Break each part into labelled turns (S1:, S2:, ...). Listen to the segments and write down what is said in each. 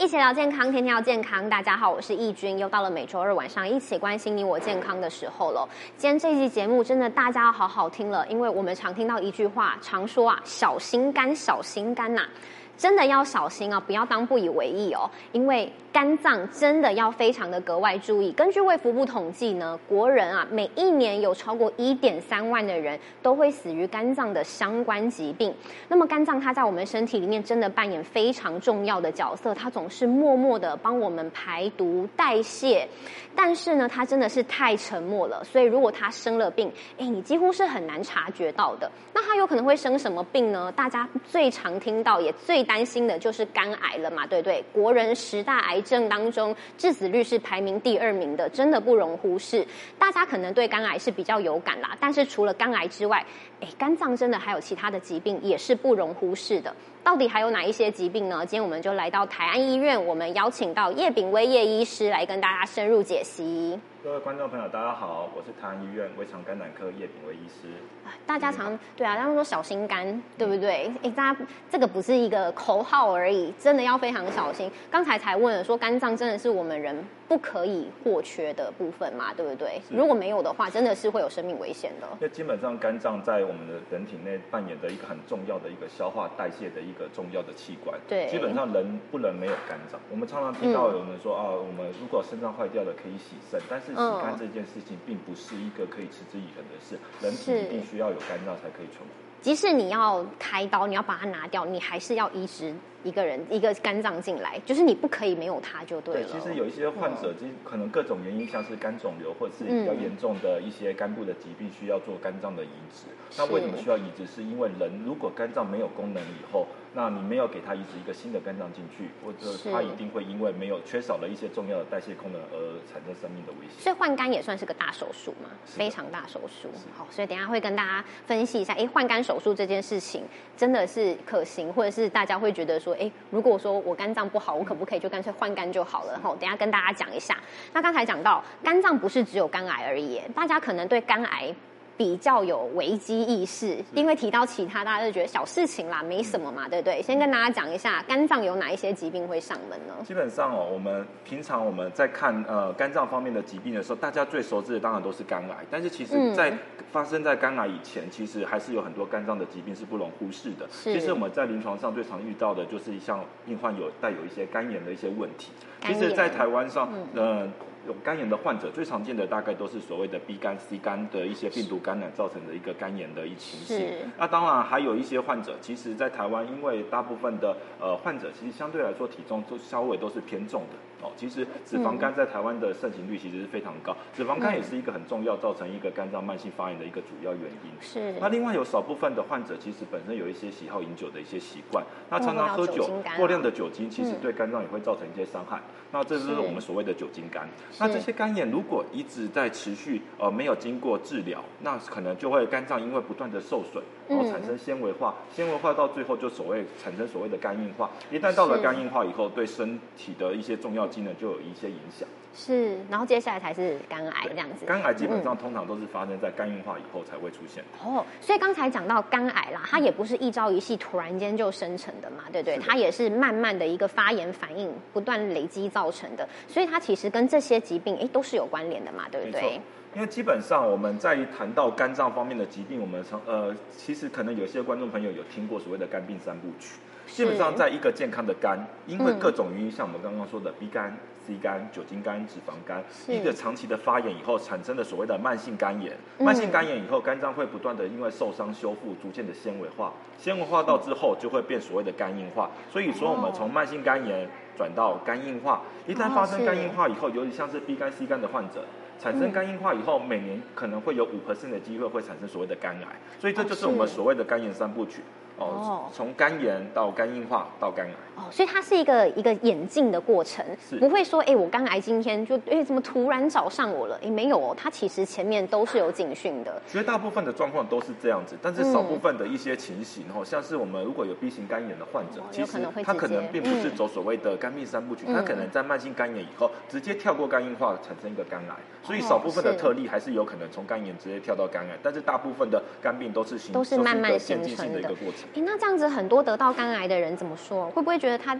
S1: 一起聊健康，天天要健康。大家好，我是易君，又到了每周二晚上一起关心你我健康的时候了。今天这期节目真的大家要好好听了，因为我们常听到一句话，常说啊，小心肝，小心肝呐。真的要小心啊，不要当不以为意哦，因为肝脏真的要非常的格外注意。根据卫福部统计呢，国人啊每一年有超过一点三万的人都会死于肝脏的相关疾病。那么肝脏它在我们身体里面真的扮演非常重要的角色，它总是默默的帮我们排毒代谢。但是呢，它真的是太沉默了，所以如果它生了病，哎，你几乎是很难察觉到的。那它有可能会生什么病呢？大家最常听到也最担心的就是肝癌了嘛，对不对？国人十大癌症当中，致死率是排名第二名的，真的不容忽视。大家可能对肝癌是比较有感啦，但是除了肝癌之外，哎，肝脏真的还有其他的疾病也是不容忽视的。到底还有哪一些疾病呢？今天我们就来到台安医院，我们邀请到叶炳威叶医师来跟大家深入解析。
S2: 各位观众朋友，大家好，我是台安医院胃肠肝胆科叶炳威医师。
S1: 大家常对啊，他们说小心肝，对不对？哎，大家这个不是一个口号而已，真的要非常小心。刚才才问了，说肝脏真的是我们人不可以或缺的部分嘛，对不对？如果没有的话，真的是会有生命危险的。
S2: 那基本上肝脏在我们的人体内扮演的一个很重要的一个消化代谢的一个重要的器官。
S1: 对，
S2: 基本上人不能没有肝脏。我们常常听到有人说啊，我们如果肾脏坏掉了可以洗肾，但是洗肝这件事情并不是一个可以持之以恒的事，人体必须要有肝脏才可以存活。
S1: 即使你要开刀，你要把它拿掉，你还是要移植一个人一个肝脏进来，就是你不可以没有它就对了。
S2: 对，其实有一些患者，其实可能各种原因，像是肝肿瘤或者是比较严重的一些肝部的疾病，需要做肝脏的移植。那为什么需要移植？是因为人如果肝脏没有功能以后，那你没有给他移植一个新的肝脏进去，或者他一定会因为没有缺少了一些重要的代谢功能而产生生命的危险。
S1: 所以换肝也算是个大手术嘛，非常大手术。好，所以等下会跟大家分析一下，哎，换肝手术这件事情真的是可行，或者是大家会觉得说，哎，如果说我肝脏不好，我可不可以就干脆换肝就好了？好，等下跟大家讲一下。那刚才讲到肝脏不是只有肝癌而已，大家可能对肝癌。比较有危机意识，因为提到其他，大家就觉得小事情啦，没什么嘛，对不对？先跟大家讲一下，肝脏有哪一些疾病会上门呢？
S2: 基本上哦，我们平常我们在看呃肝脏方面的疾病的时候，大家最熟知的当然都是肝癌，但是其实在发生在肝癌以前，其实还是有很多肝脏的疾病是不容忽视的。其实我们在临床上最常遇到的就是像病患有带有一些肝炎的一些问题。其实，在台湾上，嗯。有肝炎的患者，最常见的大概都是所谓的 B 肝、C 肝的一些病毒感染造成的一个肝炎的一情形。那当然还有一些患者，其实，在台湾，因为大部分的呃患者，其实相对来说体重都稍微都是偏重的。哦，其实脂肪肝在台湾的盛行率其实是非常高，脂肪肝也是一个很重要造成一个肝脏慢性发炎的一个主要原因。
S1: 是。
S2: 那另外有少部分的患者，其实本身有一些喜好饮酒的一些习惯，那常常喝酒，过量的酒精其实对肝脏也会造成一些伤害。那这就是我们所谓的酒精肝。那这些肝炎如果一直在持续，呃，没有经过治疗，那可能就会肝脏因为不断的受损，然后产生纤维化，纤维化到最后就所谓产生所谓的肝硬化。一旦到了肝硬化以后，对身体的一些重要机能就有一些影响。
S1: 是，然后接下来才是肝癌这样子。
S2: 肝癌基本上通常都是发生在肝硬化以后才会出现。
S1: 哦，所以刚才讲到肝癌啦，它也不是一朝一夕突然间就生成的嘛，对不对？它也是慢慢的一个发炎反应不断累积造成的，所以它其实跟这些疾病哎都是有关联的嘛，对不对？
S2: 因为基本上我们在谈到肝脏方面的疾病，我们从呃，其实可能有些观众朋友有听过所谓的肝病三部曲。基本上，在一个健康的肝，因为各种原因，像我们刚刚说的 B 肝、C 肝、酒精肝、脂肪肝，一个长期的发炎以后产生的所谓的慢性肝炎。慢性肝炎以后，肝脏会不断的因为受伤修复，逐渐的纤维化，纤维化到之后就会变所谓的肝硬化。所以说，我们从慢性肝炎转到肝硬化，一旦发生肝硬化以后，尤其像是 B 肝、C 肝的患者。产生肝硬化以后，每年可能会有五 percent 的机会会产生所谓的肝癌，所以这就是我们所谓的肝炎三部曲。哦，从肝炎到肝硬化到肝癌。
S1: 哦，所以它是一个一个演进的过程，不会说，哎，我肝癌今天就，哎，怎么突然找上我了？哎，没有哦，它其实前面都是有警讯的。
S2: 绝大部分的状况都是这样子，但是少部分的一些情形，哦，像是我们如果有 B 型肝炎的患者，其实他可能并不是走所谓的肝病三部曲，他可能在慢性肝炎以后直接跳过肝硬化，产生一个肝癌。所以少部分的特例还是有可能从肝炎直接跳到肝癌，但是大部分的肝病都是
S1: 都是慢慢形成
S2: 的
S1: 那这样子很多得到肝癌的人怎么说？会不会觉得他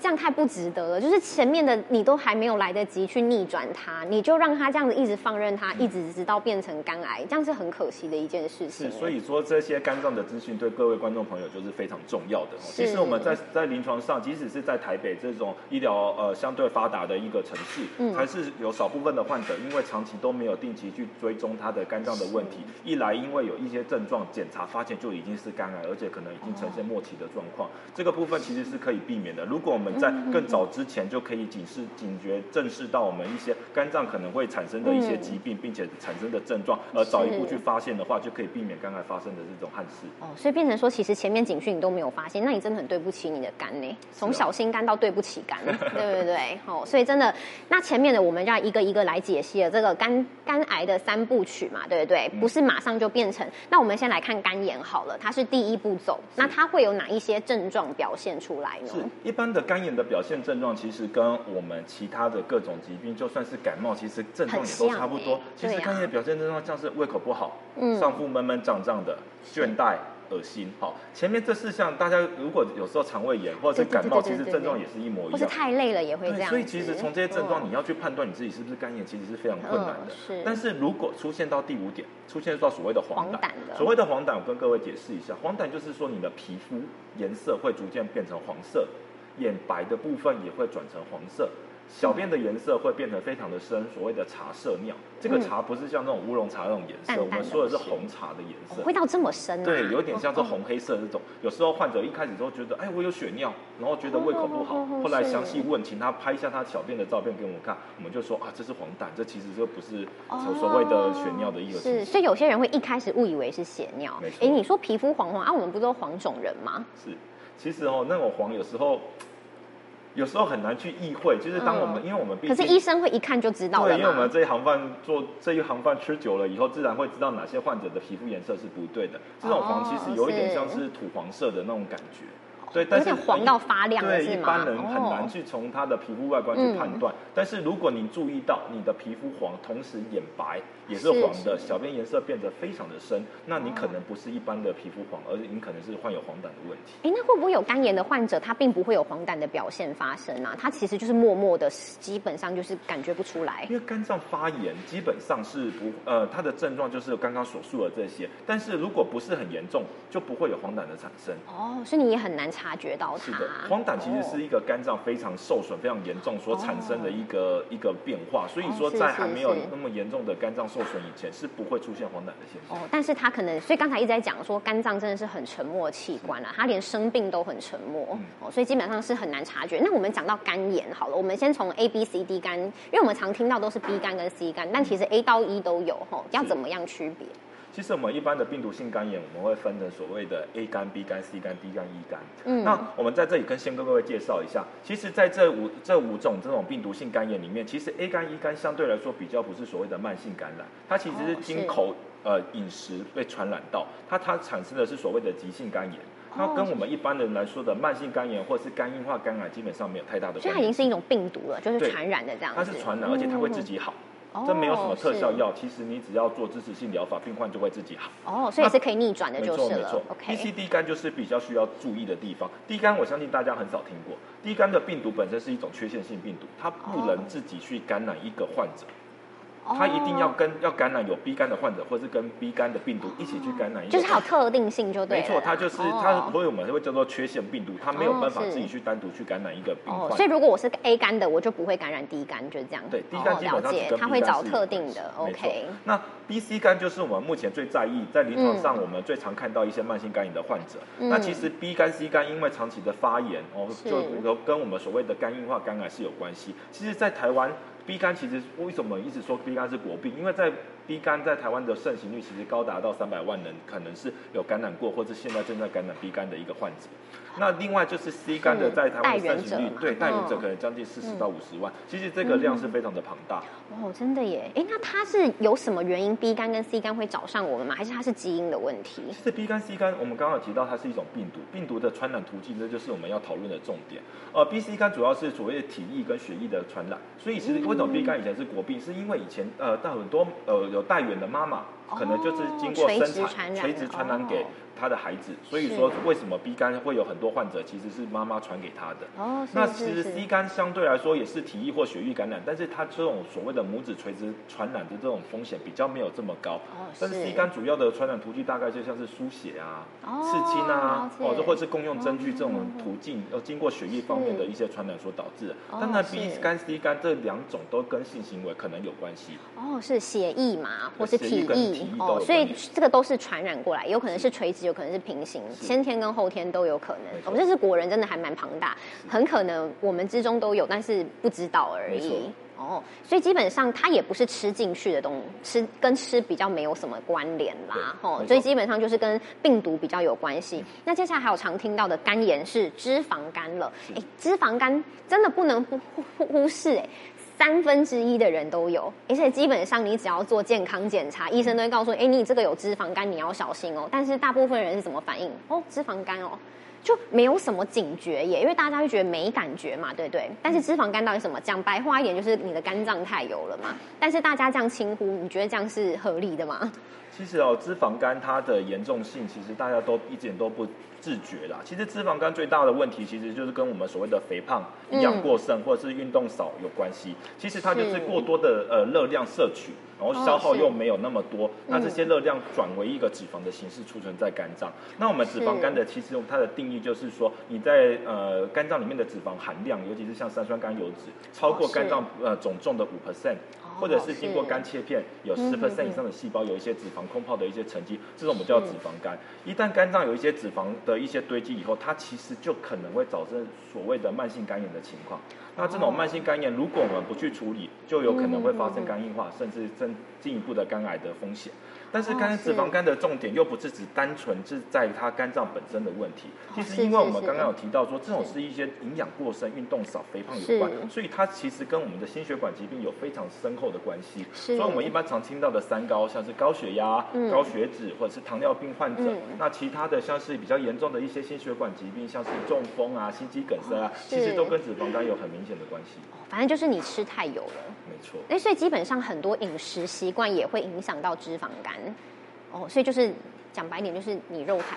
S1: 这样太不值得了。就是前面的你都还没有来得及去逆转它，你就让它这样子一直放任它，一直直到变成肝癌，这样是很可惜的一件事情。
S2: 是，所以说这些肝脏的资讯对各位观众朋友就是非常重要的。其实我们在在临床上，即使是在台北这种医疗呃相对发达的一个城市，嗯，还是有少部分的患者因为长期都没有定期去追踪他的肝脏的问题，一来因为有一些症状检查发现就已经是肝癌，而且可能已经呈现末期的状况，这个部分其实是可以避免的。如果我们在更早之前就可以警示、警觉、正视到我们一些肝脏可能会产生的一些疾病，并且产生的症状，而早一步去发现的话，就可以避免肝癌发生的这种憾事。
S1: 哦，所以变成说，其实前面警讯你都没有发现，那你真的很对不起你的肝呢。从小心肝到对不起肝，对不对？哦，所以真的，那前面的我们要一个一个来解析了这个肝肝癌的三部曲嘛，对不对？不是马上就变成。那我们先来看肝炎好了，它是第一步走，那它会有哪一些症状表现出来呢？
S2: 是一般的肝炎的表现症状，其实跟我们其他的各种疾病，就算是感冒，其实症状也都差不多。其实肝炎的表现症状像是胃口不好，嗯，上腹闷闷胀胀的，倦怠。恶心，好，前面这四项大家如果有时候肠胃炎或者是感冒，其实症状也是一模一样。或
S1: 是太累了也会这样。
S2: 所以其实从这些症状，你要去判断你自己是不是肝炎，其实是非常困难的。是。但是如果出现到第五点，出现到所谓的黄疸，所谓的黄疸，我跟各位解释一下，黄疸就是说你的皮肤颜色会逐渐变成黄色，眼白的部分也会转成黄色。小便的颜色会变得非常的深，所谓的茶色尿。这个茶不是像那种乌龙茶那种颜色，我们说的是红茶的颜色。
S1: 味道这么深？
S2: 对，有点像是红黑色这种。有时候患者一开始都觉得，哎，我有血尿，然后觉得胃口不好。后来详细问，请他拍一下他小便的照片给我们看，我们就说啊，这是黄疸，这其实就不是所谓的血尿的一个。
S1: 是，所以有些人会一开始误以为是血尿。哎，你说皮肤黄黄啊，我们不都黄种人吗？
S2: 是，其实哦，那种黄有时候。有时候很难去意会，就是当我们，因为我们
S1: 可是医生会一看就知道
S2: 对，因为我们这一行饭做这一行饭吃久了以后，自然会知道哪些患者的皮肤颜色是不对的。这种黄其实有一点像是土黄色的那种感觉。对，但是
S1: 黄到发亮，
S2: 对一般人很难去从他的皮肤外观去判断。但是如果你注意到你的皮肤黄，同时眼白也是黄的，小便颜色变得非常的深，那你可能不是一般的皮肤黄，而你可能是患有黄疸的问题。
S1: 哎，那会不会有肝炎的患者，他并不会有黄疸的表现发生啊？他其实就是默默的，基本上就是感觉不出来。
S2: 因为肝脏发炎基本上是不呃，它的症状就是刚刚所述的这些。但是如果不是很严重，就不会有黄疸的产生。
S1: 哦，所以你也很难。察觉到
S2: 它，黄疸其实是一个肝脏非常受损、非常严重所产生的一个一个变化，所以说在还没有那么严重的肝脏受损以前，是不会出现黄疸的现象。哦，
S1: 但是他可能，所以刚才一直在讲说，肝脏真的是很沉默器官了，他连生病都很沉默，哦，所以基本上是很难察觉。那我们讲到肝炎好了，我们先从 A、B、C、D 肝，因为我们常听到都是 B 肝跟 C 肝，但其实 A 到 E 都有，吼，要怎么样区别？
S2: 其实我们一般的病毒性肝炎，我们会分成所谓的 A 肝、B 肝、C 肝、D 肝、E 肝。嗯，那我们在这里跟先跟各位介绍一下，其实在这五这五种这种病毒性肝炎里面，其实 A 肝、E 肝相对来说比较不是所谓的慢性感染，它其实是经口呃饮食被传染到，它它产生的是所谓的急性肝炎，它跟我们一般人来说的慢性肝炎或是肝硬化肝癌基本上没有太大的。
S1: 所以它已经是一种病毒了，就是传染的这样。
S2: 它是传染，而且它会自己好。这没有什么特效药，其实你只要做支持性疗法，病患就会自己好。
S1: 哦，所以是可以逆转的，就是
S2: 了。没错，OK。D、C、D 肝就是比较需要注意的地方。D 肝我相信大家很少听过，D 肝的病毒本身是一种缺陷性病毒，它不能自己去感染一个患者。他一定要跟要感染有 B 肝的患者，或是跟 B 肝的病毒一起去感染，
S1: 就是它有特定性就对。
S2: 没错，它就是它，所以我们会叫做缺陷病毒，它没有办法自己去单独去感染一个病患。
S1: 所以如果我是 A 肝的，我就不会感染 D 肝，就是这样。
S2: 对，D 肝基本上是
S1: 它会找特定的。OK。
S2: 那 B、C 肝就是我们目前最在意，在临床上我们最常看到一些慢性肝炎的患者。那其实 B 肝、C 肝因为长期的发炎哦，就跟我们所谓的肝硬化肝癌是有关系。其实，在台湾。B 肝其实为什么一直说 B 肝是国病？因为在 B 肝在台湾的盛行率其实高达到三百万人，可能是有感染过或者现在正在感染 B 肝的一个患者。那另外就是 C 肝的在台湾盛行率，对代言者可能将近四十到五十万，其实这个量是非常的庞大。
S1: 哦，真的耶！哎，那它是有什么原因 B 肝跟 C 肝会找上我们吗？还是它是基因的问题？
S2: 其实 B 肝 C 肝，我们刚刚有提到它是一种病毒，病毒的传染途径，这就是我们要讨论的重点。呃，B、C 肝主要是所谓的体液跟血液的传染，所以其实为什么 B 肝以前是国病，是因为以前呃，到很多呃有带源的妈妈。可能就是经过生产垂直传染给。他的孩子，所以说为什么 B 肝会有很多患者其实是妈妈传给他的。
S1: 哦，
S2: 那其实 C 肝相对来说也是体液或血液感染，但是它这种所谓的母子垂直传染的这种风险比较没有这么高。哦，但是 C 肝主要的传染途径大概就像是输血啊、哦刺青啊，哦，这或者是共用针具这种途径，要经过血液方面的一些传染所导致的。当然，B 肝、C 肝这两种都跟性行为可能有关系。
S1: 哦，是血液嘛，或是体液哦，所以这个都是传染过来，有可能是垂直，有可能是平行。先天跟后天都有可能，我们这是国人真的还蛮庞大，很可能我们之中都有，但是不知道而已。哦，所以基本上它也不是吃进去的东西，吃跟吃比较没有什么关联啦。哦，所以基本上就是跟病毒比较有关系。那接下来还有常听到的肝炎是脂肪肝了，哎，脂肪肝真的不能忽忽忽视哎。三分之一的人都有，而且基本上你只要做健康检查，医生都会告诉你，哎，你这个有脂肪肝，你要小心哦。但是大部分人是怎么反应？哦，脂肪肝哦，就没有什么警觉耶，因为大家就觉得没感觉嘛，对不对？但是脂肪肝到底什么？讲白话一点，就是你的肝脏太油了嘛。但是大家这样轻呼，你觉得这样是合理的吗？
S2: 其实哦，脂肪肝它的严重性，其实大家都一点都不自觉啦。其实脂肪肝最大的问题，其实就是跟我们所谓的肥胖、营养过剩或者是运动少有关系。其实它就是过多的呃热量摄取，然后消耗又没有那么多，那这些热量转为一个脂肪的形式储存在肝脏。那我们脂肪肝的其实用它的定义就是说，你在呃肝脏里面的脂肪含量，尤其是像三酸甘油脂，超过肝脏呃总重的五 percent。或者是经过肝切片，有十 percent 以上的细胞有一些脂肪空泡的一些沉积，这种我们叫脂肪肝。一旦肝脏有一些脂肪的一些堆积以后，它其实就可能会造成所谓的慢性肝炎的情况。那这种慢性肝炎，如果我们不去处理，就有可能会发生肝硬化，甚至增进一步的肝癌的风险。但是肝脂肪肝的重点又不是只单纯是在于它肝脏本身的问题，其实因为我们刚刚有提到说，这种是一些营养过剩、运动少、肥胖有关，所以它其实跟我们的心血管疾病有非常深厚的关系。所以我们一般常听到的三高，像是高血压、高血脂或者是糖尿病患者，那其他的像是比较严重的一些心血管疾病，像是中风啊、心肌梗塞啊，其实都跟脂肪肝有很明显的关系。
S1: 反正就是你吃太油了，
S2: 没错。
S1: 哎，所以基本上很多饮食习惯也会影响到脂肪肝。哦，所以就是讲白点，就是你肉太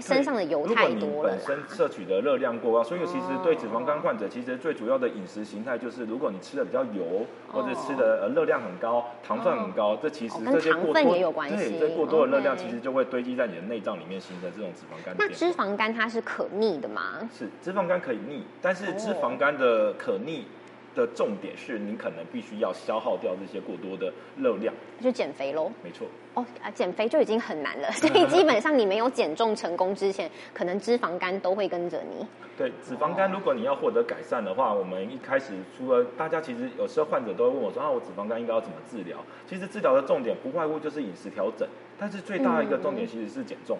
S1: 身上的油太多
S2: 了。本身摄取的热量过高，所以其实对脂肪肝患者，其实最主要的饮食形态就是，如果你吃的比较油，或者吃的呃热量很高，糖分很高，这其实这些过多对，这过多的热量其实就会堆积在你的内脏里面，形成这种脂肪肝。
S1: 那脂肪肝它是可逆的吗？
S2: 是，脂肪肝可以逆，但是脂肪肝的可逆。的重点是你可能必须要消耗掉这些过多的热量，
S1: 就减肥喽。
S2: 没错。
S1: 哦啊，减肥就已经很难了，所以基本上你没有减重成功之前，可能脂肪肝都会跟着你。
S2: 对，脂肪肝如果你要获得改善的话，我们一开始除了大家其实有时候患者都会问我说啊，我脂肪肝应该要怎么治疗？其实治疗的重点不外乎就是饮食调整，但是最大的一个重点其实是减重。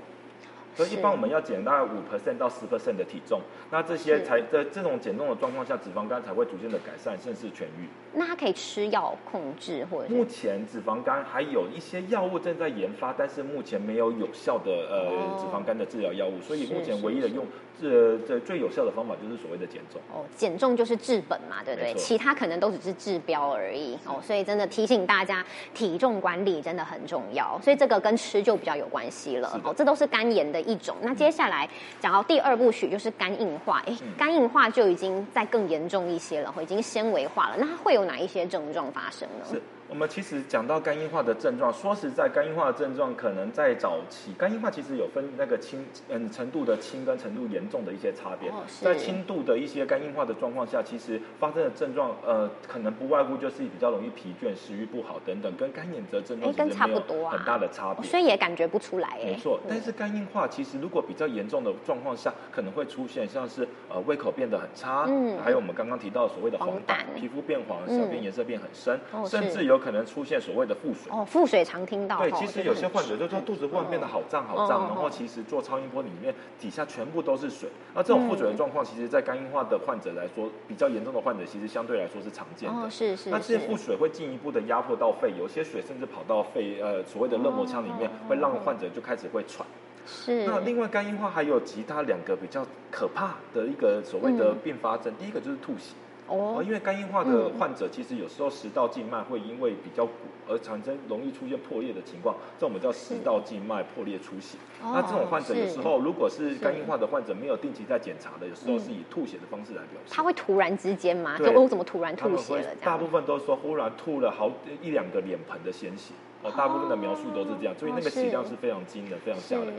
S2: 所以一般我们要减大概五 percent 到十 percent 的体重，那这些才在这种减重的状况下，脂肪肝才会逐渐的改善，甚至痊愈。
S1: 那它可以吃药控制，或者
S2: 目前脂肪肝还有一些药物正在研发，但是目前没有有效的呃脂肪肝的治疗药物，所以目前唯一的用这这最有效的方法就是所谓的减重。
S1: 哦，减重就是治本嘛，对不对？其他可能都只是治标而已。哦，所以真的提醒大家，体重管理真的很重要。所以这个跟吃就比较有关系了。哦，这都是肝炎的。一种，那接下来讲到第二部曲就是肝硬化，哎，肝硬化就已经在更严重一些了，已经纤维化了，那它会有哪一些症状发生呢？
S2: 我们其实讲到肝硬化的症状，说实在，肝硬化的症状可能在早期，肝硬化其实有分那个轻嗯程度的轻跟程度严重的一些差别。在轻度的一些肝硬化的状况下，其实发生的症状呃可能不外乎就是比较容易疲倦、食欲不好等等，跟肝炎的症状其实没有很大的差别，
S1: 所以也感觉不出来。
S2: 没错，但是肝硬化其实如果比较严重的状况下，可能会出现像是呃胃口变得很差，嗯，还有我们刚刚提到所谓的黄疸、皮肤变黄、小便颜色变很深，甚至有。可能出现所谓的腹水
S1: 哦，腹水常听到。
S2: 对，其实有些患者就说肚子忽然变得好胀好胀，然后其实做超音波里面底下全部都是水。那这种腹水的状况，其实，在肝硬化的患者来说，比较严重的患者，其实相对来说是常见的。
S1: 哦，是是。
S2: 那这些腹水会进一步的压迫到肺，有些水甚至跑到肺呃所谓的热膜腔里面，会让患者就开始会喘。
S1: 是。
S2: 那另外肝硬化还有其他两个比较可怕的一个所谓的并发症，第一个就是吐血。哦，因为肝硬化的患者其实有时候食道静脉会因为比较鼓而产生容易出现破裂的情况，这我们叫食道静脉破裂出血。那这种患者有时候如果是肝硬化的患者，没有定期在检查的，有时候是以吐血的方式来表示。
S1: 他会突然之间吗？就我怎么突然吐血了？
S2: 大部分都说忽然吐了好一两个脸盆的鲜血。哦，大部分的描述都是这样，所以那个血量是非常惊的，非常吓人的。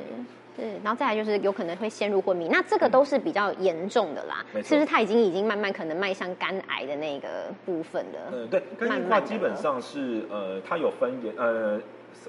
S1: 对，然后再来就是有可能会陷入昏迷，那这个都是比较严重的啦。是不是他已经已经慢慢可能迈向肝癌的那个部分了？
S2: 嗯，对，肝硬化基本上是呃，它有分呃。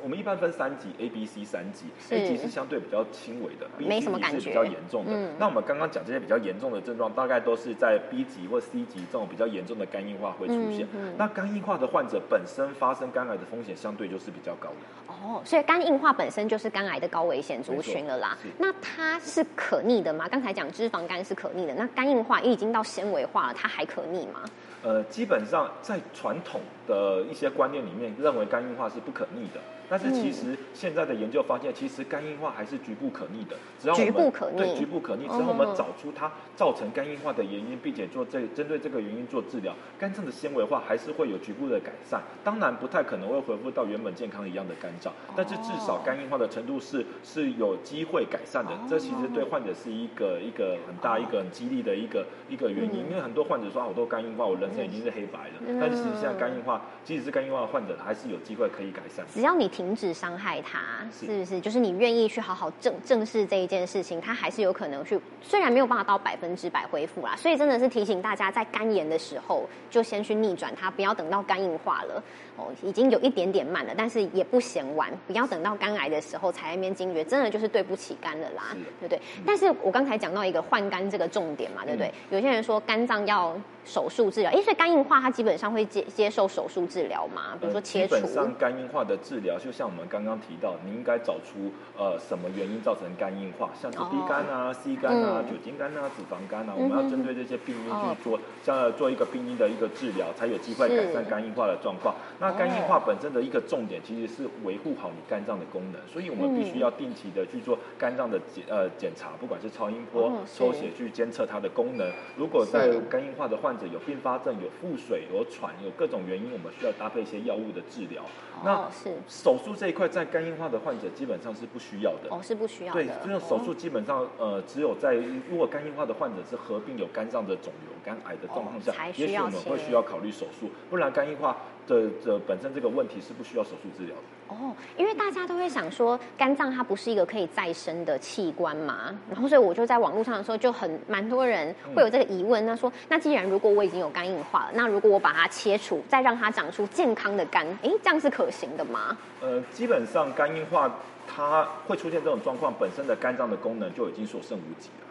S2: 我们一般分三级，A、B、C 三级，A 级是相对比较轻微的，B 级是比较严重的。那我们刚刚讲这些比较严重的症状，大概都是在 B 级或 C 级这种比较严重的肝硬化会出现。那肝硬化的患者本身发生肝癌的风险相对就是比较高的。
S1: 哦，所以肝硬化本身就是肝癌的高危险族群了啦。那它是可逆的吗？刚才讲脂肪肝是可逆的，那肝硬化已经到纤维化了，它还可逆吗？
S2: 呃，基本上在传统的一些观念里面，认为肝硬化是不可逆的。但是其实现在的研究发现，其实肝硬化还是局部可逆的。
S1: 只要局部可逆，
S2: 对局部可逆，只要我们找出它造成肝硬化的原因，并且做这针对这个原因做治疗，肝脏的纤维化还是会有局部的改善。当然不太可能会恢复到原本健康一样的肝脏，但是至少肝硬化的程度是是有机会改善的。这其实对患者是一个一个很大一个很激励的一个一个原因，因为很多患者说我都肝硬化，我人生已经是黑白了。但是实际上肝硬化，即使是肝硬化的患者，还是有机会可以改善。
S1: 只要你。停止伤害他，是不是？就是你愿意去好好正正视这一件事情，他还是有可能去，虽然没有办法到百分之百恢复啦。所以真的是提醒大家，在肝炎的时候就先去逆转它，不要等到肝硬化了哦，已经有一点点慢了，但是也不嫌晚，不要等到肝癌的时候才那边惊觉，真的就是对不起肝了啦，对不对？但是我刚才讲到一个换肝这个重点嘛，对不对？有些人说肝脏要手术治疗，哎，所以肝硬化它基本上会接接受手术治疗嘛？比如说切除。
S2: 基本上肝硬化的治疗就。就像我们刚刚提到，你应该找出呃什么原因造成肝硬化，像是 B 肝啊、C 肝啊、酒精肝啊、脂肪肝啊，我们要针对这些病因去做，像做一个病因的一个治疗，才有机会改善肝硬化的状况。那肝硬化本身的一个重点其实是维护好你肝脏的功能，所以我们必须要定期的去做肝脏的检呃检查，不管是超音波、抽血去监测它的功能。如果在肝硬化的患者有并发症、有腹水、有喘、有各种原因，我们需要搭配一些药物的治疗。
S1: 那
S2: 手。手术这一块在肝硬化的患者基本上是不需要的
S1: 哦，是不需要
S2: 的。对，这种手术基本上呃，只有在如果肝硬化的患者是合并有肝脏的肿瘤、肝癌的状况下，也许我们会需要考虑手术。不然肝硬化的这本身这个问题是不需要手术治疗的。
S1: 哦，因为大家都会想说，肝脏它不是一个可以再生的器官嘛，然后所以我就在网络上的时候就很蛮多人会有这个疑问，那说那既然如果我已经有肝硬化了，那如果我把它切除，再让它长出健康的肝，哎，这样是可行的吗？
S2: 呃，基本上肝硬化它会出现这种状况，本身的肝脏的功能就已经所剩无几了。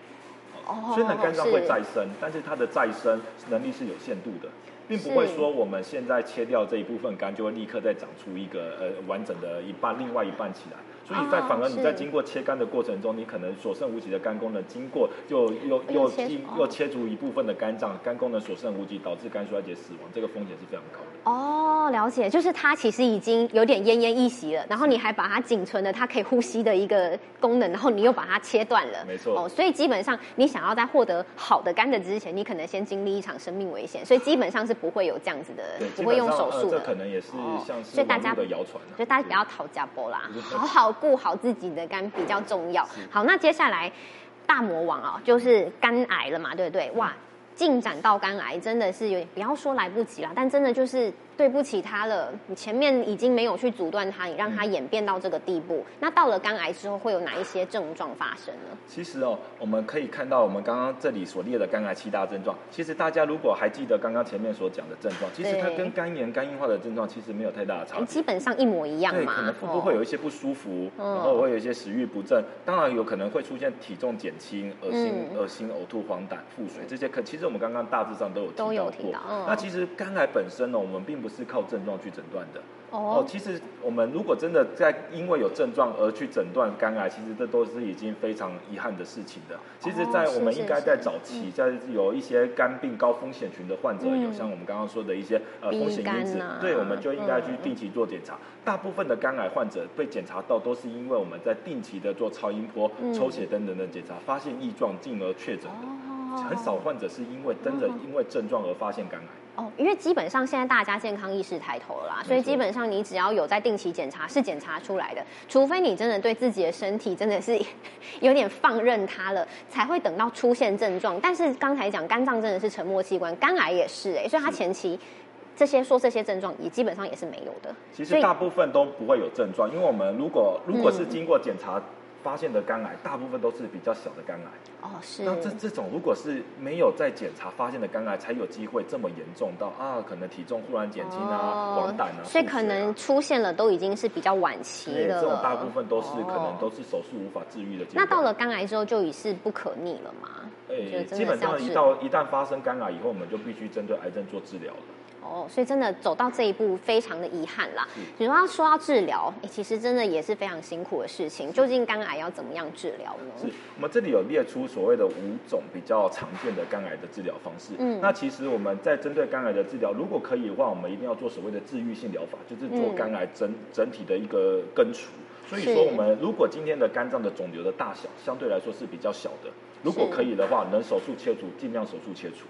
S2: 哦，虽然肝脏会再生，但是它的再生能力是有限度的。并不会说我们现在切掉这一部分肝，就会立刻再长出一个呃完整的一半，另外一半起来。所以在反而你在经过切肝的过程中，你可能所剩无几的肝功能，经过又又又进又切除一部分的肝脏，肝功能所剩无几，导致肝衰竭死亡，这个风险是非常高的。
S1: 哦，了解，就是它其实已经有点奄奄一息了，然后你还把它仅存的它可以呼吸的一个功能，然后你又把它切断了。
S2: 没错。哦，
S1: 所以基本上你想要在获得好的肝的之前，你可能先经历一场生命危险，所以基本上是不会有这样子的，不会用手术
S2: 的。这可能也是像是大家的谣传，
S1: 所以大家不要讨价波啦，好好。顾好自己的肝比较重要。好，那接下来大魔王啊，就是肝癌了嘛，对不对？哇，进展到肝癌真的是有点，不要说来不及了，但真的就是。对不起他了，你前面已经没有去阻断他，你让他演变到这个地步。那到了肝癌之后，会有哪一些症状发生呢？
S2: 其实哦，我们可以看到我们刚刚这里所列的肝癌七大症状。其实大家如果还记得刚刚前面所讲的症状，其实它跟肝炎、肝硬化的症状其实没有太大的差别，
S1: 基本上一模一样嘛。
S2: 可能腹部会有一些不舒服，然后会有一些食欲不振，当然有可能会出现体重减轻、恶心、恶心、呕吐、黄疸、腹水这些。可其实我们刚刚大致上都有
S1: 都有提到。
S2: 那其实肝癌本身呢，我们并不是靠症状去诊断的。哦，其实我们如果真的在因为有症状而去诊断肝癌，其实这都是已经非常遗憾的事情的。其实，在我们应该在早期，在有一些肝病高风险群的患者，有像我们刚刚说的一些呃风险因子，对，我们就应该去定期做检查。大部分的肝癌患者被检查到，都是因为我们在定期的做超音波、抽血等等的检查，发现异状，进而确诊的。很少患者是因为真的因为症状而发现肝癌。
S1: 哦，因为基本上现在大家健康意识抬头了啦，所以基本上你只要有在定期检查，是检查出来的。除非你真的对自己的身体真的是 有点放任它了，才会等到出现症状。但是刚才讲肝脏真的是沉默器官，肝癌也是哎，所以它前期这些说这些症状也基本上也是没有的。
S2: 其实大部分都不会有症状，因为我们如果如果是经过检查。发现的肝癌大部分都是比较小的肝癌
S1: 哦，是。
S2: 那这这种如果是没有在检查发现的肝癌，才有机会这么严重到啊，可能体重忽然减轻啊，黄疸啊，
S1: 所以可能出现了都已经是比较晚期了。
S2: 这种大部分都是可能都是手术无法治愈的。
S1: 那到了肝癌之后就已是不可逆了吗？
S2: 哎，基本上一到一旦发生肝癌以后，我们就必须针对癌症做治疗了。
S1: 哦，所以真的走到这一步，非常的遗憾啦。你说要说到治疗，其实真的也是非常辛苦的事情。究竟肝癌要怎么样治疗呢？
S2: 是我们这里有列出所谓的五种比较常见的肝癌的治疗方式。嗯，那其实我们在针对肝癌的治疗，如果可以的话，我们一定要做所谓的治愈性疗法，就是做肝癌整整体的一个根除。所以说，我们如果今天的肝脏的肿瘤的大小相对来说是比较小的，如果可以的话，能手术切除，尽量手术切除。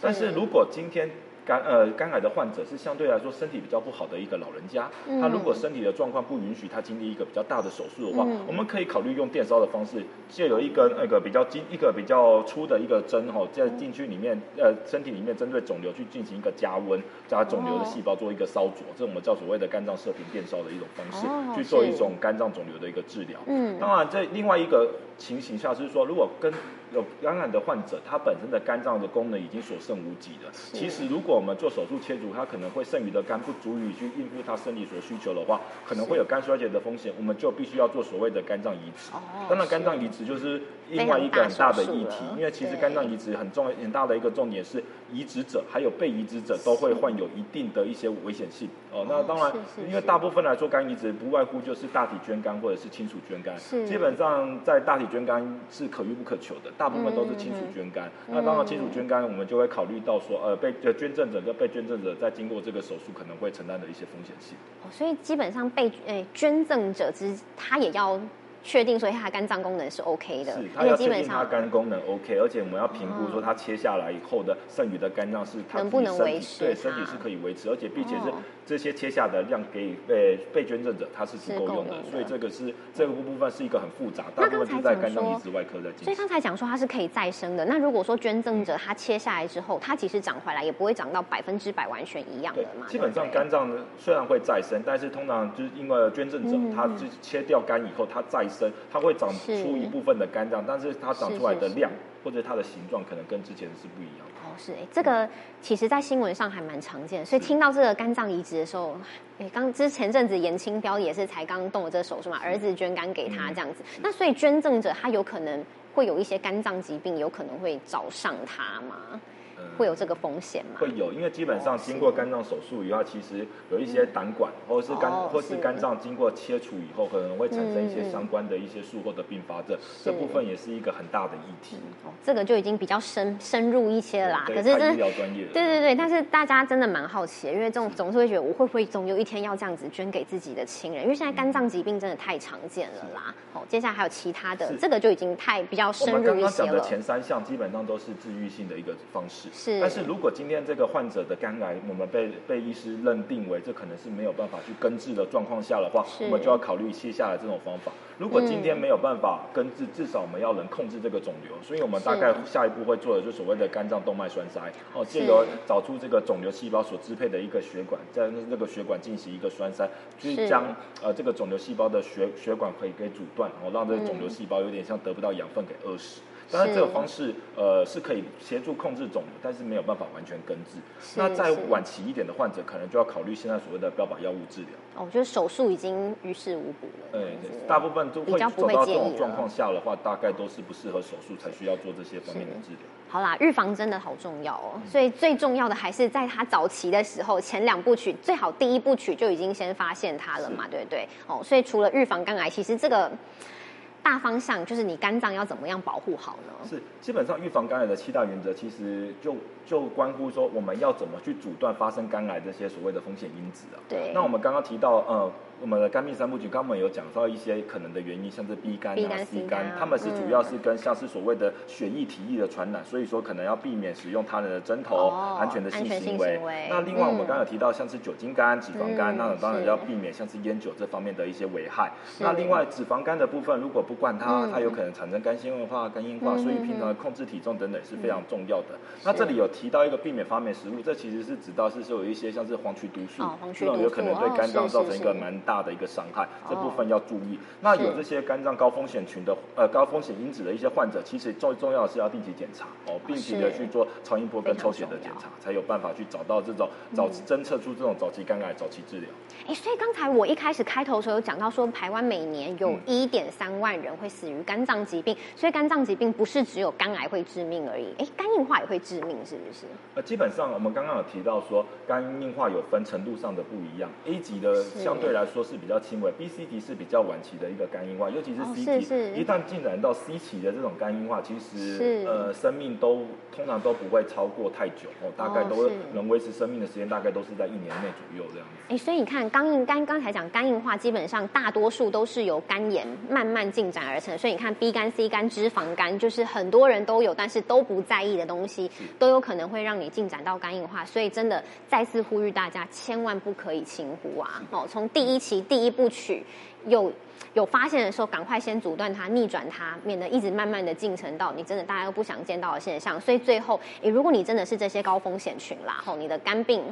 S2: 但是如果今天肝呃肝癌的患者是相对来说身体比较不好的一个老人家，他如果身体的状况不允许他经历一个比较大的手术的话，我们可以考虑用电烧的方式，借由一根那个比较精一个比较粗的一个针哈，在进去里面呃身体里面针对肿瘤去进行一个加温，加肿瘤的细胞做一个烧灼，这我们叫所谓的肝脏射频电烧的一种方式，去做一种肝脏肿瘤的一个治疗。嗯，当然这另外一个情形下就是说，如果跟有肝癌的患者，他本身的肝脏的功能已经所剩无几了。其实，如果我们做手术切除，他可能会剩余的肝不足以去应付他生理所需求的话，可能会有肝衰竭的风险。我们就必须要做所谓的肝脏移植。当然，肝脏移植就是另外一个很大的议题，因为其实肝脏移植很重要、很大的一个重点是，移植者还有被移植者都会患有一定的一些危险性。哦，那当然，因为大部分来说，肝移植不外乎就是大体捐肝或者是亲属捐肝。基本上在大体捐肝是可遇不可求的。大部分都是亲属捐肝，那当然亲属捐肝，我们就会考虑到说，呃，被捐赠者跟被捐赠者在经过这个手术可能会承担的一些风险性。
S1: 哦，所以基本上被诶捐赠者之他也要。确定说他肝脏功能是 OK 的，
S2: 是，他要确定他肝功能 OK，而且我们要评估说他切下来以后的剩余的肝脏是
S1: 能不能维持，
S2: 对，身体是可以维持，而且并且是这些切下的量给被被捐赠者它是足够用的，所以这个是这个部分是一个很复杂，大部分是在肝脏移植外科在进行。
S1: 所以刚才讲说它是可以再生的，那如果说捐赠者他切下来之后，它其实长回来也不会长到百分之百完全一样的嘛。
S2: 基本上肝脏虽然会再生，但是通常就是因为捐赠者他是切掉肝以后他再生，它会长。出一部分的肝脏，但是它长出来的量或者它的形状可能跟之前是不一样的。
S1: 哦，是哎，这个其实在新闻上还蛮常见，所以听到这个肝脏移植的时候，哎，刚之前阵子严清标也是才刚动了这个手术嘛，儿子捐肝给他这样子。那所以捐赠者他有可能会有一些肝脏疾病，有可能会找上他吗？会有这个风险吗？
S2: 会有，因为基本上经过肝脏手术以后，其实有一些胆管或者是肝或是肝脏经过切除以后，可能会产生一些相关的一些术后的并发症，这部分也是一个很大的议题。
S1: 哦，这个就已经比较深深入一些啦。可是
S2: 医疗专业。
S1: 对对对，但是大家真的蛮好奇，因为这种总是会觉得我会不会总有一天要这样子捐给自己的亲人？因为现在肝脏疾病真的太常见了啦。哦，接下来还有其他的，这个就已经太比较深入一些了。
S2: 刚刚讲的前三项基本上都是治愈性的一个方式。
S1: 是，
S2: 但是如果今天这个患者的肝癌，我们被被医师认定为这可能是没有办法去根治的状况下的话，我们就要考虑切下来这种方法。如果今天没有办法根治，至少我们要能控制这个肿瘤。所以我们大概下一步会做的就所谓的肝脏动脉栓塞，哦，借由找出这个肿瘤细胞所支配的一个血管，在那个血管进行一个栓塞，去将呃这个肿瘤细胞的血血管可以给阻断，然后让这个肿瘤细胞有点像得不到养分给饿死。当然，这个方式呃是可以协助控制肿瘤，但是没有办法完全根治。那在晚期一点的患者，可能就要考虑现在所谓的标靶药物治疗。
S1: 哦，我觉得手术已经于事无补了。
S2: 对，大部分都会走到这种状况下的话，大概都是不适合手术，才需要做这些方面的治疗。
S1: 好啦，预防真的好重要哦。所以最重要的还是在他早期的时候，前两部曲最好第一部曲就已经先发现他了嘛，对不对？哦，所以除了预防肝癌，其实这个。大方向就是你肝脏要怎么样保护好呢？
S2: 是，基本上预防肝癌的七大原则，其实就就关乎说我们要怎么去阻断发生肝癌这些所谓的风险因子啊。
S1: 对。
S2: 那我们刚刚提到，呃。我们的肝病三部曲，刚刚有讲到一些可能的原因，像是 B 肝啊、C 肝，他们是主要是跟像是所谓的血液、体液的传染，所以说可能要避免使用他人的针头，安全的性行为。那另外我们刚刚有提到像是酒精肝、脂肪肝，那当然要避免像是烟酒这方面的一些危害。那另外脂肪肝的部分，如果不管它，它有可能产生肝纤维化、肝硬化，所以平常的控制体重等等是非常重要的。那这里有提到一个避免发霉食物，这其实是指到是说有一些像是黄曲毒素，这种有可能对肝脏造成一个蛮大的一个伤害。这部分要注意。那有这些肝脏高风险群的呃高风险因子的一些患者，其实最重要的是要定期检查哦，定期的去做超音波跟抽血的检查，才有办法去找到这种早侦测出这种早期肝癌、早期治疗。
S1: 哎，所以刚才我一开始开头的时候有讲到说，台湾每年有一点三万人会死于肝脏疾病，所以肝脏疾病不是只有肝癌会致命而已，哎，肝硬化也会致命，是不是？
S2: 呃，基本上我们刚刚有提到说，肝硬化有分程度上的不一样，A 级的相对来说是比较轻微。B、C 级是比较晚期的一个肝硬化，尤其是 C 级，一旦进展到 C 期的这种肝硬化，其实呃生命都通常都不会超过太久哦，大概都能维持生命的时间大概都是在一年内左右这样子。
S1: 哎，所以你看肝硬肝刚才讲肝硬化，基本上大多数都是由肝炎慢慢进展而成，所以你看 B 肝、C 肝、脂肪肝，就是很多人都有，但是都不在意的东西，都有可能会让你进展到肝硬化。所以真的再次呼吁大家，千万不可以轻忽啊！哦，从第一期第一部曲。有有发现的时候，赶快先阻断它、逆转它，免得一直慢慢的进程到你真的大家都不想见到的现象。所以最后，诶，如果你真的是这些高风险群啦，吼，你的肝病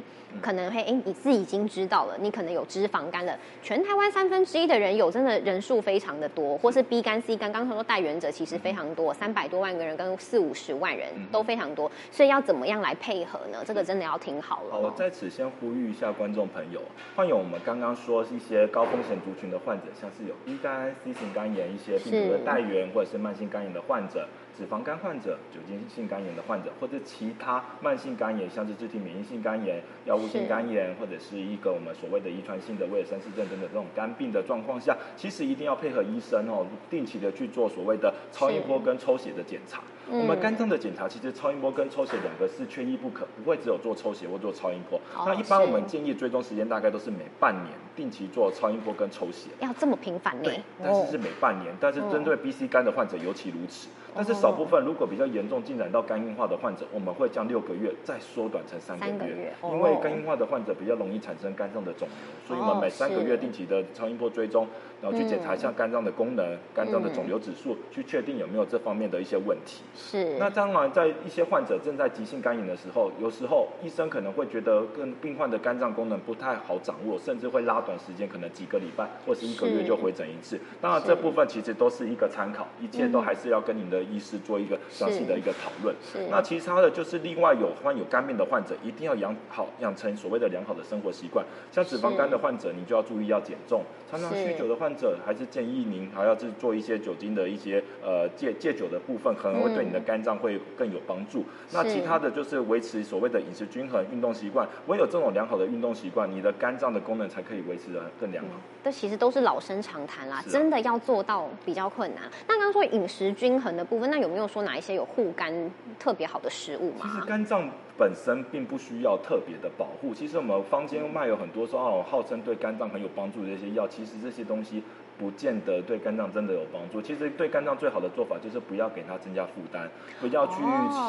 S1: 可能会，诶，你自己已经知道了，你可能有脂肪肝了。全台湾三分之一的人有，真的人数非常的多，或是 B 肝、C 肝，刚才说带源者其实非常多，三百多万个人跟四五十万人都非常多。所以要怎么样来配合呢？这个真的要听好了。
S2: 好，我在此先呼吁一下观众朋友，患有我们刚刚说一些高风险族群的患者，像是有乙肝、C 型肝炎一些病毒的带源，或者是慢性肝炎的患者。脂肪肝患者、酒精性肝炎的患者，或者其他慢性肝炎，像是自体免疫性肝炎、药物性肝炎，或者是一个我们所谓的遗传性的威尔森氏症等等这种肝病的状况下，其实一定要配合医生哦，定期的去做所谓的超音波跟抽血的检查。我们肝脏的检查，其实超音波跟抽血两个是缺一不可，不会只有做抽血或做超音波。那一般我们建议追踪时间大概都是每半年定期做超音波跟抽血。
S1: 要这么频繁呢？
S2: 但是是每半年，但是针对 B、C 肝的患者尤其如此。但是少部分如果比较严重进展到肝硬化的患者，我们会将六个月再缩短成三个月，因为肝硬化的患者比较容易产生肝脏的肿瘤，所以我们每三个月定期的超音波追踪，然后去检查一下肝脏的功能、肝脏的肿瘤指数，去确定有没有这方面的一些问题。
S1: 是。
S2: 那当然，在一些患者正在急性肝炎的时候，有时候医生可能会觉得跟病患的肝脏功能不太好掌握，甚至会拉短时间，可能几个礼拜或是一个月就回诊一次。当然，这部分其实都是一个参考，一切都还是要跟您的。医师做一个详细的一个讨论。是那其他的就是另外有患有肝病的患者，一定要养好养成所谓的良好的生活习惯。像脂肪肝的患者，你就要注意要减重。常常酗酒的患者，还是建议您还要去做一些酒精的一些呃戒戒酒的部分，可能会对你的肝脏会更有帮助。那其他的就是维持所谓的饮食均衡、运动习惯。唯有这种良好的运动习惯，你的肝脏的功能才可以维持的更良好。
S1: 这其实都是老生常谈啦，真的要做到比较困难。那刚刚说饮食均衡的部分，那有没有说哪一些有护肝特别好的食物吗？
S2: 其实肝脏本身并不需要特别的保护。其实我们坊间卖有很多说哦，号称对肝脏很有帮助的这些药，其实这些东西不见得对肝脏真的有帮助。其实对肝脏最好的做法就是不要给它增加负担，不要去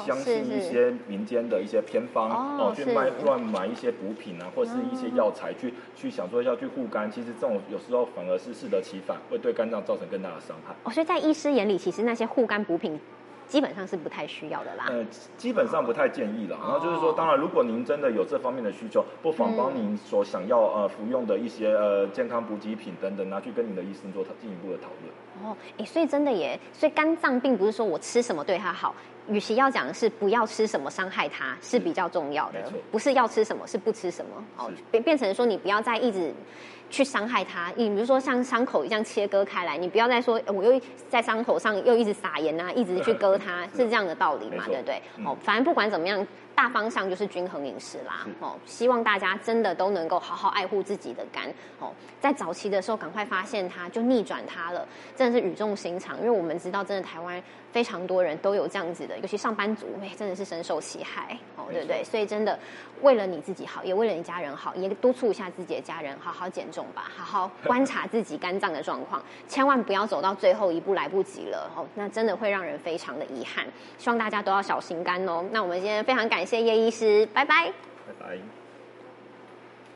S2: 相信一些民间的一些偏方哦，去卖乱买一些补品啊，或是一些药材去去想说要去护肝。其实这种有时候反而是适得其反，会对肝脏造成更大的伤害。
S1: 哦，所以在医师眼里，其实那些护肝补品。基本上是不太需要的啦。呃，
S2: 基本上不太建议了。然后就是说，当然，如果您真的有这方面的需求，不妨帮您所想要呃服用的一些呃健康补给品等等，拿去跟你的医生做进一步的讨论。
S1: 哦，哎，所以真的耶，所以肝脏并不是说我吃什么对它好，与其要讲的是不要吃什么伤害它，是比较重要的。不是要吃什么，是不吃什么。哦，变变成说你不要再一直。去伤害它，你比如说像伤口一样切割开来，你不要再说我又在伤口上又一直撒盐啊，一直去割它，是这样的道理嘛？对不对？哦，反正不管怎么样。大方向就是均衡饮食啦，哦，希望大家真的都能够好好爱护自己的肝，哦，在早期的时候赶快发现它，就逆转它了，真的的是语重心长，因为我们知道，真的台湾非常多人都有这样子的，尤其上班族，哎，真的是深受其害，哦，对不对？所以真的为了你自己好，也为了你家人好，也督促一下自己的家人，好好减重吧，好好观察自己肝脏的状况，千万不要走到最后一步来不及了，哦，那真的会让人非常的遗憾。希望大家都要小心肝哦。那我们今天非常感谢叶医师，拜拜，
S2: 拜拜。